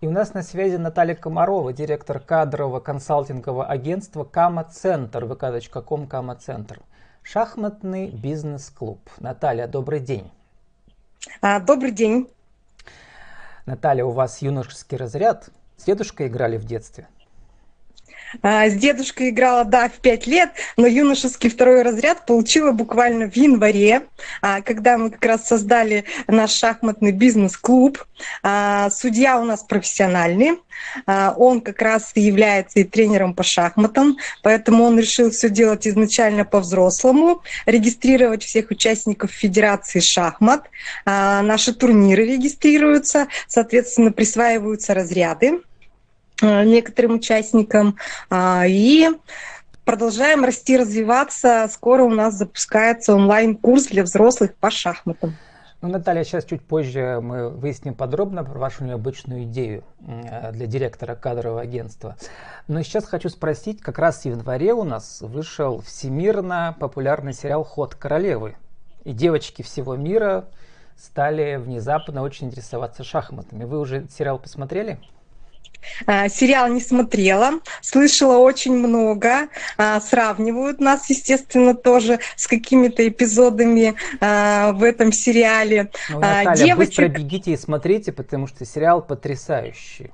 И у нас на связи Наталья Комарова, директор кадрового консалтингового агентства Кама-центр, vk.com Кама-центр. Шахматный бизнес-клуб. Наталья, добрый день. А, добрый день. Наталья, у вас юношеский разряд. С дедушкой играли в детстве? А, с дедушкой играла, да, в пять лет, но юношеский второй разряд получила буквально в январе, а, когда мы как раз создали наш шахматный бизнес-клуб. А, судья у нас профессиональный, он как раз является и тренером по шахматам, поэтому он решил все делать изначально по-взрослому, регистрировать всех участников Федерации шахмат. Наши турниры регистрируются, соответственно, присваиваются разряды. Э, некоторым участникам. А, и продолжаем расти, развиваться. Скоро у нас запускается онлайн-курс для взрослых по шахматам. Ну, Наталья, сейчас чуть позже мы выясним подробно про вашу необычную идею э, для директора кадрового агентства. Но сейчас хочу спросить, как раз в январе у нас вышел всемирно популярный сериал «Ход королевы». И девочки всего мира стали внезапно очень интересоваться шахматами. Вы уже сериал посмотрели? А, сериал не смотрела, слышала очень много, а, сравнивают нас, естественно, тоже с какими-то эпизодами а, в этом сериале. Ну, Наталья, Девочек... быстро бегите и смотрите, потому что сериал потрясающий.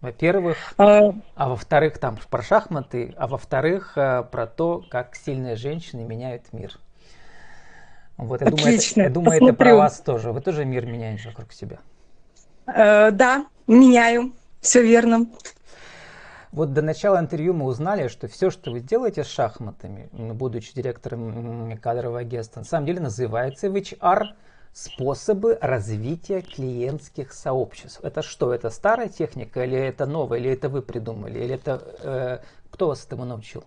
Во-первых, а, а во-вторых, там про шахматы, а во-вторых, про то, как сильные женщины меняют мир. Вот, я Отлично, думаю, это, я думаю, это про вас тоже. Вы тоже мир меняете вокруг себя. Э, да, меняю. Все верно. Вот до начала интервью мы узнали, что все, что вы делаете с шахматами, будучи директором кадрового агентства, на самом деле называется в HR способы развития клиентских сообществ. Это что? Это старая техника или это новая, или это вы придумали, или это э, кто вас этому научил?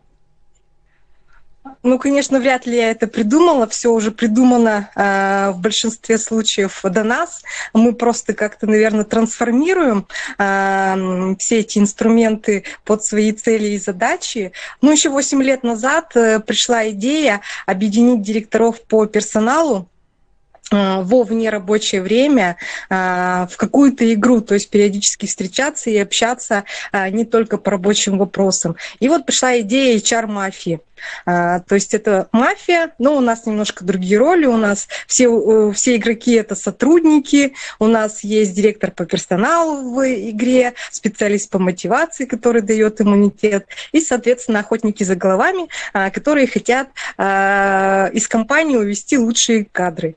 Ну, конечно, вряд ли я это придумала. Все уже придумано э, в большинстве случаев до нас. Мы просто как-то, наверное, трансформируем э, все эти инструменты под свои цели и задачи. Ну, еще 8 лет назад э, пришла идея объединить директоров по персоналу Э, во внерабочее время э, в какую-то игру, то есть периодически встречаться и общаться не только по рабочим вопросам. И вот пришла идея HR-мафии. То есть это мафия, но у нас немножко другие роли. У нас все, все игроки это сотрудники, у нас есть директор по персоналу в игре, специалист по мотивации, который дает иммунитет, и, соответственно, охотники за головами, которые хотят из компании увести лучшие кадры.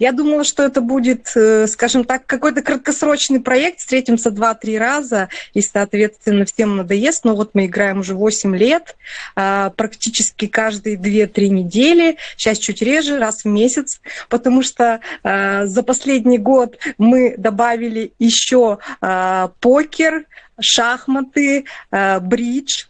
Я думала, что это будет, э, скажем так, какой-то краткосрочный проект, встретимся два-три раза, и, соответственно, всем надоест. Но вот мы играем уже 8 лет, а, практически каждые 2-3 недели, сейчас чуть реже, раз в месяц, потому что а, за последний год мы добавили еще а, покер, шахматы, бридж,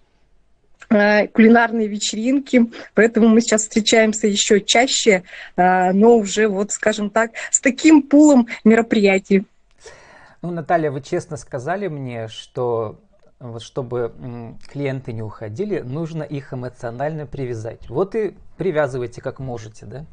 кулинарные вечеринки, поэтому мы сейчас встречаемся еще чаще, э, но уже вот, скажем так, с таким пулом мероприятий. Ну, Наталья, вы честно сказали мне, что вот чтобы клиенты не уходили, нужно их эмоционально привязать. Вот и привязывайте как можете, да?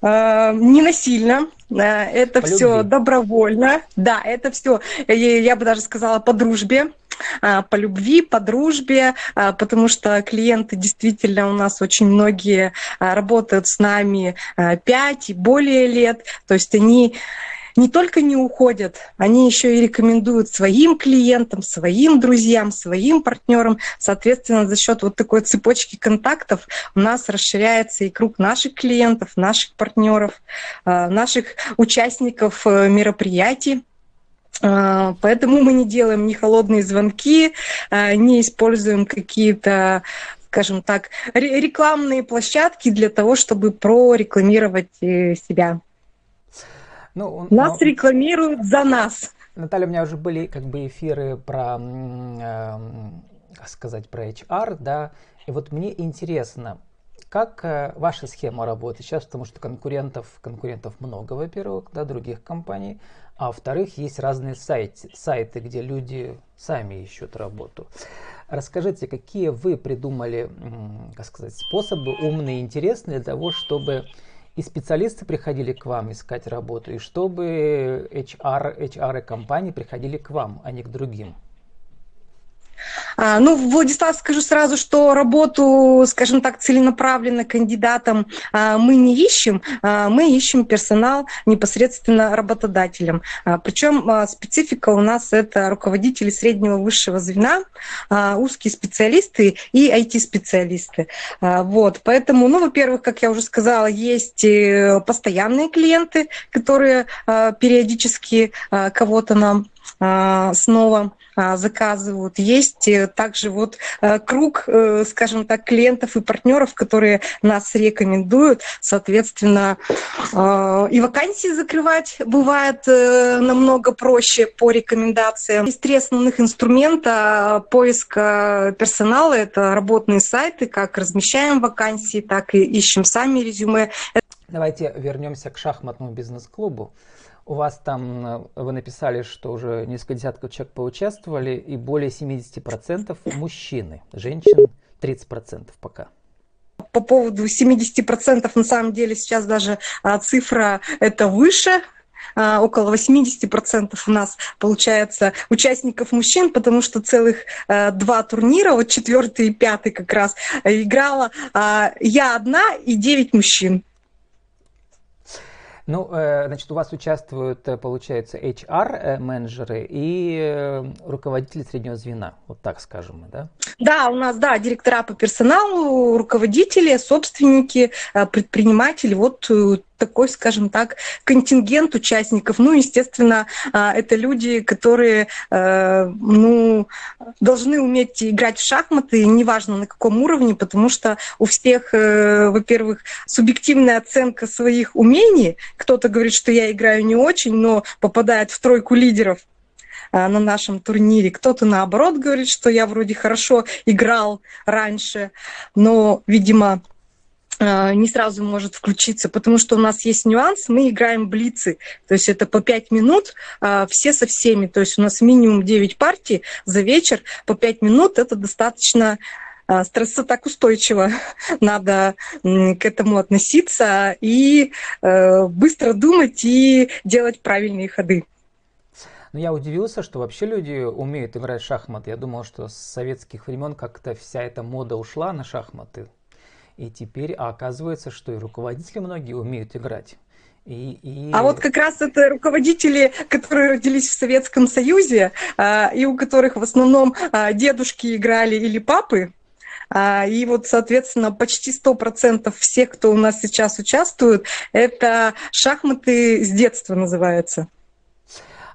Э, не насильно, это по все любви. добровольно, да, это все, я бы даже сказала, по дружбе, по любви, по дружбе, а, потому что клиенты действительно у нас очень многие а, работают с нами 5 и более лет, то есть они не только не уходят, они еще и рекомендуют своим клиентам, своим друзьям, своим партнерам. Соответственно, за счет вот такой цепочки контактов у нас расширяется и круг наших клиентов, наших партнеров, наших участников э, мероприятий. А, поэтому мы не делаем ни холодные звонки, а, не используем какие-то скажем так, рекламные площадки для того, чтобы прорекламировать э, себя. Ну, нас но... рекламируют за нас. Наталья, у меня уже были как бы эфиры про, э, сказать, про HR, да, и вот мне интересно, как э, ваша схема работает сейчас, потому что конкурентов, конкурентов много, во-первых, да, других компаний, а во-вторых, есть разные сайты, сайты, где люди сами ищут работу. Расскажите, какие вы придумали, как сказать, способы умные и интересные для того, чтобы и специалисты приходили к вам искать работу, и чтобы HR, HR компании приходили к вам, а не к другим? А, ну, Владислав, скажу сразу, что работу, скажем так, целенаправленно кандидатам а, мы не ищем, а, мы ищем персонал непосредственно работодателям. Причем специфика у нас это руководители среднего высшего звена, узкие специалисты и IT-специалисты. Вот, поэтому, ну, во-первых, как я уже сказала, есть э, постоянные клиенты, которые периодически кого-то нам снова а, заказывают. Есть э, также вот э, круг, э, скажем так, клиентов и партнеров, которые нас рекомендуют. Соответственно, и вакансии закрывать бывает намного проще по рекомендациям. Есть три основных инструмента поиска персонала. Это работные сайты, как размещаем вакансии, так и ищем сами резюме. Давайте вернемся к шахматному бизнес-клубу. У вас там, э, вы написали, что уже несколько десятков человек поучаствовали, и более 70% мужчины, женщин 30% пока. По поводу 70% на самом деле сейчас даже а, цифра это выше, а, около 80% у нас получается участников мужчин, потому что целых а, два турнира, вот четвертый и пятый как раз, играла а, я одна и девять мужчин. Ну, э, значит, у вас участвуют, э, получается, HR-менеджеры э, и руководители среднего звена, вот так скажем да? Да, у нас, да, директора по персоналу, руководители, собственники, предприниматели, вот такой, скажем так, контингент участников. Ну, естественно, а, это люди, которые э, ну, должны уметь играть в шахматы, неважно на каком уровне, потому что у всех, э, во-первых, субъективная оценка своих умений. Кто-то говорит, что я играю не очень, но попадает в тройку лидеров э, на нашем турнире. Кто-то наоборот говорит, что я вроде хорошо играл раньше, но, видимо, не сразу может включиться, потому что у нас есть нюанс, мы играем блицы, то есть это по 5 минут, а, все со всеми, то есть у нас минимум 9 партий за вечер, по 5 минут это достаточно а, стресса так устойчиво. Надо к этому относиться и э, быстро думать и делать правильные ходы. Но я удивился, что вообще люди умеют играть в шахматы. Я думал, что с советских времен как-то вся эта мода ушла на шахматы. И теперь оказывается, что и руководители многие умеют играть. И, и... А вот как раз это руководители, которые родились в Советском Союзе, а, и у которых в основном а, дедушки играли или папы, а, и вот, соответственно, почти 100% всех, кто у нас сейчас участвует, это шахматы с детства называются.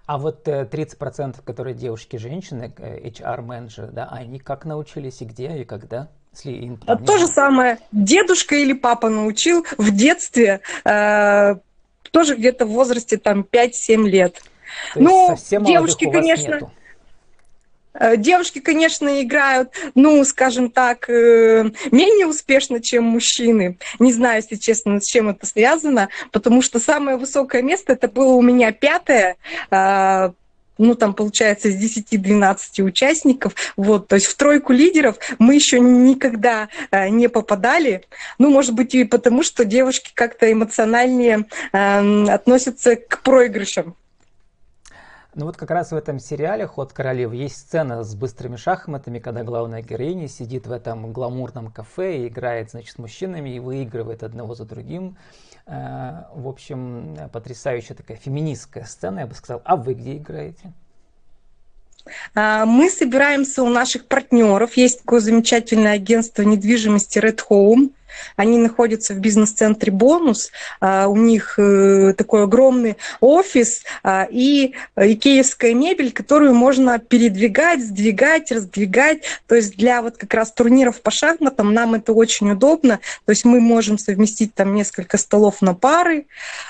А вот 30%, э, которые девушки-женщины, HR-менеджеры, да, они как научились и где, и когда? Если там, То же самое. Дедушка или папа научил в детстве, э, тоже где-то в возрасте там 5-7 лет. То ну, девушки, конечно, нету. Э, девушки, конечно, играют, ну, скажем так, э, менее успешно, чем мужчины. Не знаю, если честно, с чем это связано, потому что самое высокое место это было у меня пятое э, ну, там, получается, из 10-12 участников, вот, то есть в тройку лидеров мы еще никогда э, не попадали, ну, может быть, и потому, что девушки как-то эмоциональнее э, относятся к проигрышам. Ну вот как раз в этом сериале «Ход королев» есть сцена с быстрыми шахматами, когда главная героиня сидит в этом гламурном кафе и играет, значит, с мужчинами и выигрывает одного за другим. Э, в общем, потрясающая такая феминистская сцена, я бы сказал. А вы где играете? А, мы собираемся у наших партнеров. Есть такое замечательное агентство недвижимости Red Home. Они находятся в бизнес-центре «Бонус». А, у них э, такой огромный офис а, и икеевская мебель, которую можно передвигать, сдвигать, раздвигать. То есть для вот как раз турниров по шахматам нам это очень удобно. То есть мы можем совместить там несколько столов на пары.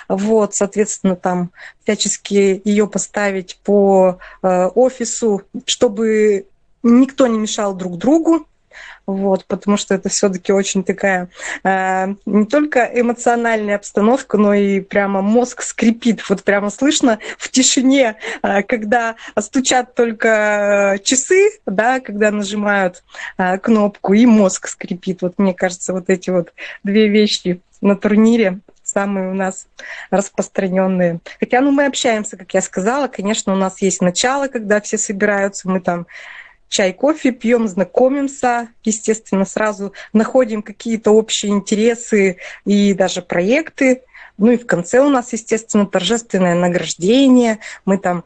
Вот, соответственно, там всячески ее поставить по э, офису, чтобы никто не мешал друг другу вот, потому что это все-таки очень такая э, не только эмоциональная обстановка, но и прямо мозг скрипит. Вот прямо слышно в тишине, э, когда стучат только э, часы, да, когда нажимают э, кнопку, и мозг скрипит. Вот мне кажется, вот эти вот две вещи на турнире самые у нас распространенные. Хотя, ну, мы общаемся, как я сказала, конечно, у нас есть начало, когда все собираются, мы там чай, кофе пьем, знакомимся, естественно, сразу находим какие-то общие интересы и даже проекты. Ну и в конце у нас, естественно, торжественное награждение. Мы там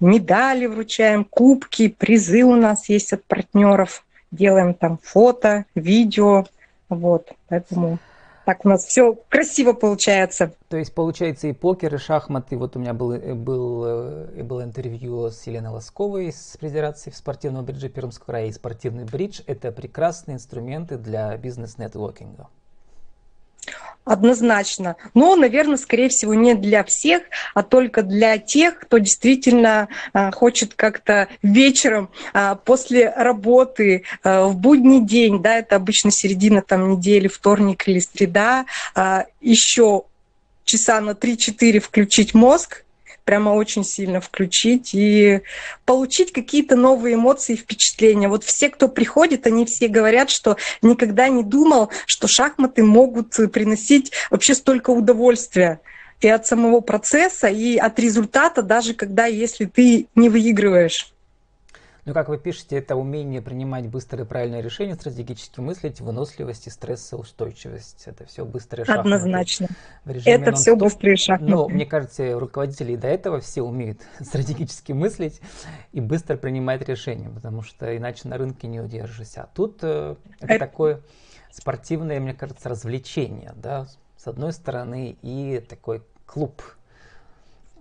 медали вручаем, кубки, призы у нас есть от партнеров. Делаем там фото, видео. Вот, поэтому так у нас все красиво получается. То есть получается и покер, и шахматы. Вот у меня был, э, был, э, было интервью с Еленой Лосковой с Федерации спортивного бриджа Пермского края. И спортивный бридж – это прекрасные инструменты для бизнес-нетворкинга. Однозначно. Но, наверное, скорее всего, не для всех, а только для тех, кто действительно а, хочет как-то вечером а, после работы а, в будний день, да, это обычно середина там недели, вторник или среда, еще часа на 3-4 включить мозг, прямо очень сильно включить и получить какие-то новые эмоции и впечатления. Вот все, кто приходит, они все говорят, что никогда не думал, что шахматы могут приносить вообще столько удовольствия и от самого процесса, и от результата, даже когда, если ты не выигрываешь. Ну, как вы пишете, это умение принимать быстрые правильные решения, стратегически мыслить, выносливость и стрессоустойчивость. Это все быстрые шахматы. Однозначно. Это все быстрые шахматы. Но мне кажется, руководители до этого все умеют стратегически мыслить и быстро принимать решения, потому что иначе на рынке не удержишься. А тут э, это, это такое спортивное, мне кажется, развлечение, да, с одной стороны, и такой клуб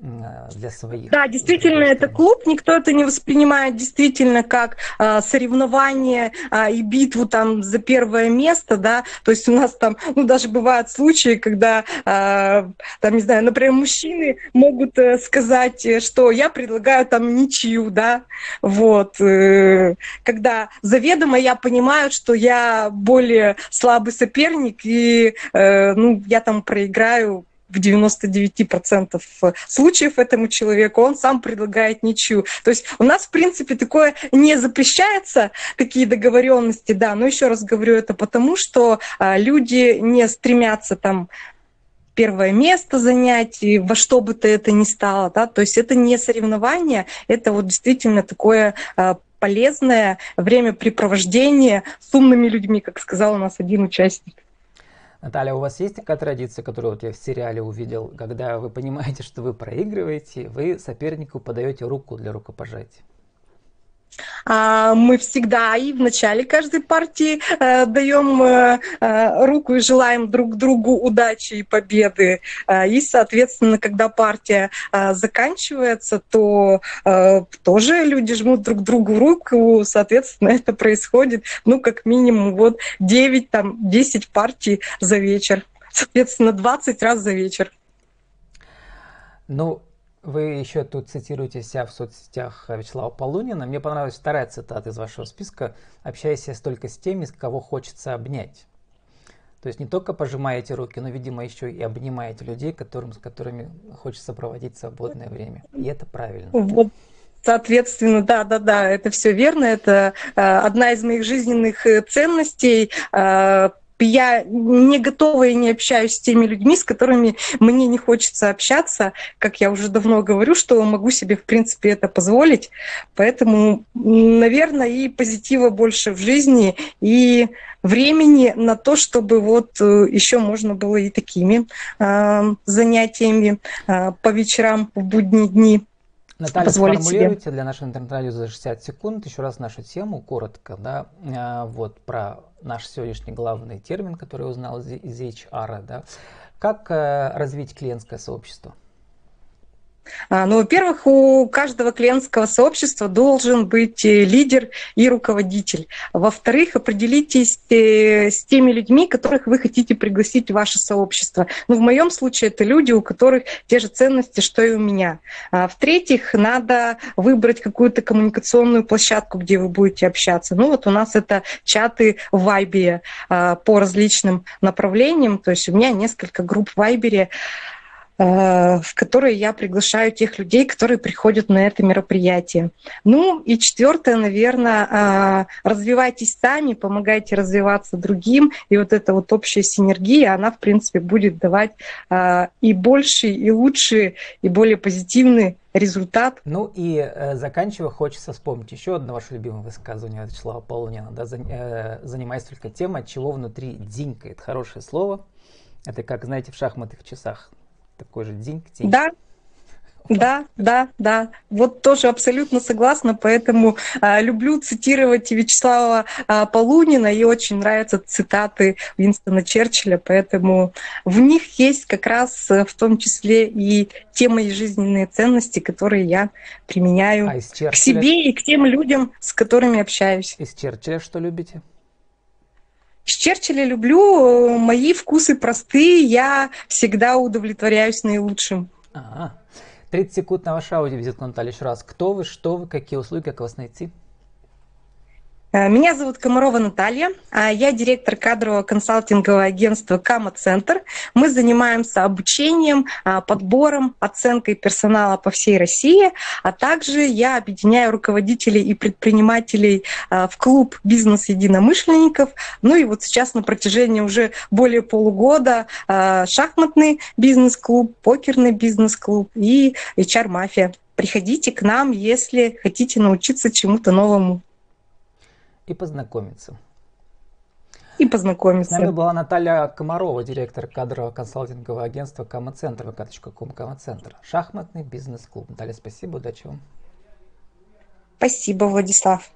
для своих. Да, действительно, это клуб, никто это не воспринимает действительно как э, соревнование э, и битву там за первое место, да, то есть у нас там, ну, даже бывают случаи, когда, э, там, не знаю, например, мужчины могут э, сказать, что я предлагаю там ничью, да, вот, э, когда заведомо я понимаю, что я более слабый соперник, и, э, ну, я там проиграю в 99% случаев этому человеку, он сам предлагает ничью. То есть у нас, в принципе, такое не запрещается, такие договоренности, да, но еще раз говорю это потому, что а, люди не стремятся там первое место занять, и во что бы то это ни стало, да, то есть это не соревнование, это вот действительно такое а, полезное времяпрепровождение с умными людьми, как сказал у нас один участник. Наталья, у вас есть такая традиция, которую вот я в сериале увидел, когда вы понимаете, что вы проигрываете, вы сопернику подаете руку для рукопожатия? А, мы всегда и в начале каждой партии э, даем э, э, руку и желаем друг другу удачи и победы. И, соответственно, когда партия заканчивается, то тоже люди жмут друг другу руку, соответственно, это происходит, ну, как минимум, вот 9, там, 10 партий за вечер. Соответственно, 20 раз за вечер. Ну, вы еще тут цитируете себя в соцсетях Вячеслава Полунина. Мне понравилась вторая цитата из вашего списка. «Общайся только с теми, с кого хочется обнять». То есть не только пожимаете руки, но, видимо, еще и обнимаете людей, которым, с которыми хочется проводить свободное время. И это правильно. Вот. Соответственно, да, да, да, это все верно. Это э, одна из моих жизненных э, ценностей э, я не готова и не общаюсь с теми людьми, с которыми мне не хочется общаться. Как я уже давно говорю, что могу себе, в принципе, это позволить. Поэтому, наверное, и позитива больше в жизни, и времени на то, чтобы вот э, еще можно было и такими э, занятиями э, по вечерам в будние дни Наталья, позволить сформулируйте себе. для нашего интернет-радио за 60 секунд еще раз нашу тему, коротко, да, э, вот про наш сегодняшний главный термин, который я узнал из, из HR, да, как э, развить клиентское сообщество? А, ну, во-первых, у каждого клиентского сообщества должен быть э, лидер и руководитель. Во-вторых, определитесь э, с теми людьми, которых вы хотите пригласить в ваше сообщество. Ну, в моем случае это люди, у которых те же ценности, что и у меня. А, в-третьих, надо выбрать какую-то коммуникационную площадку, где вы будете общаться. Ну, вот у нас это чаты в Вайбере по различным направлениям. То есть у меня несколько групп в Вайбере. Э, в которые я приглашаю тех людей, которые приходят на это мероприятие. Ну и четвертое, наверное, э, развивайтесь сами, помогайте развиваться другим, и вот эта вот общая синергия, она, в принципе, будет давать э, и больший, и лучший, и более позитивный результат. Ну и заканчивая, хочется вспомнить еще одно ваше любимое высказывание Вячеслава Полунина. Да, за, занимаясь только тем, от чего внутри дзинькает. Хорошее слово. Это как, знаете, в шахматных часах такой же динь-динь. Да, да, да, да. Вот тоже абсолютно согласна, поэтому а, люблю цитировать Вячеслава а, Полунина, и очень нравятся цитаты Уинстона Черчилля, поэтому в них есть как раз э, в том числе и те мои жизненные ценности, которые я применяю а к себе и к тем людям, с которыми общаюсь. Из Черчилля что любите? С Черчилля люблю, мои вкусы простые, я всегда удовлетворяюсь наилучшим. Ага. 30 секунд на ваш аудиовизит, Наталья, еще раз. Кто вы, что вы, какие услуги, как вас найти? Э, меня зовут Комарова Наталья, а я директор кадрового консалтингового агентства Кама-центр. Мы занимаемся обучением, а, подбором, оценкой персонала по всей России, а также я объединяю руководителей и предпринимателей а, в клуб «Бизнес-единомышленников». Ну и вот сейчас на протяжении уже более полугода шахматный бизнес-клуб, покерный бизнес-клуб и HR-мафия. Приходите к нам, если хотите научиться чему-то новому и познакомиться. И познакомиться. С нами была Наталья Комарова, директор кадрового консалтингового агентства Кама-центр, vk.com Кама-центр. Шахматный бизнес-клуб. Наталья, спасибо, удачи вам. Спасибо, Владислав.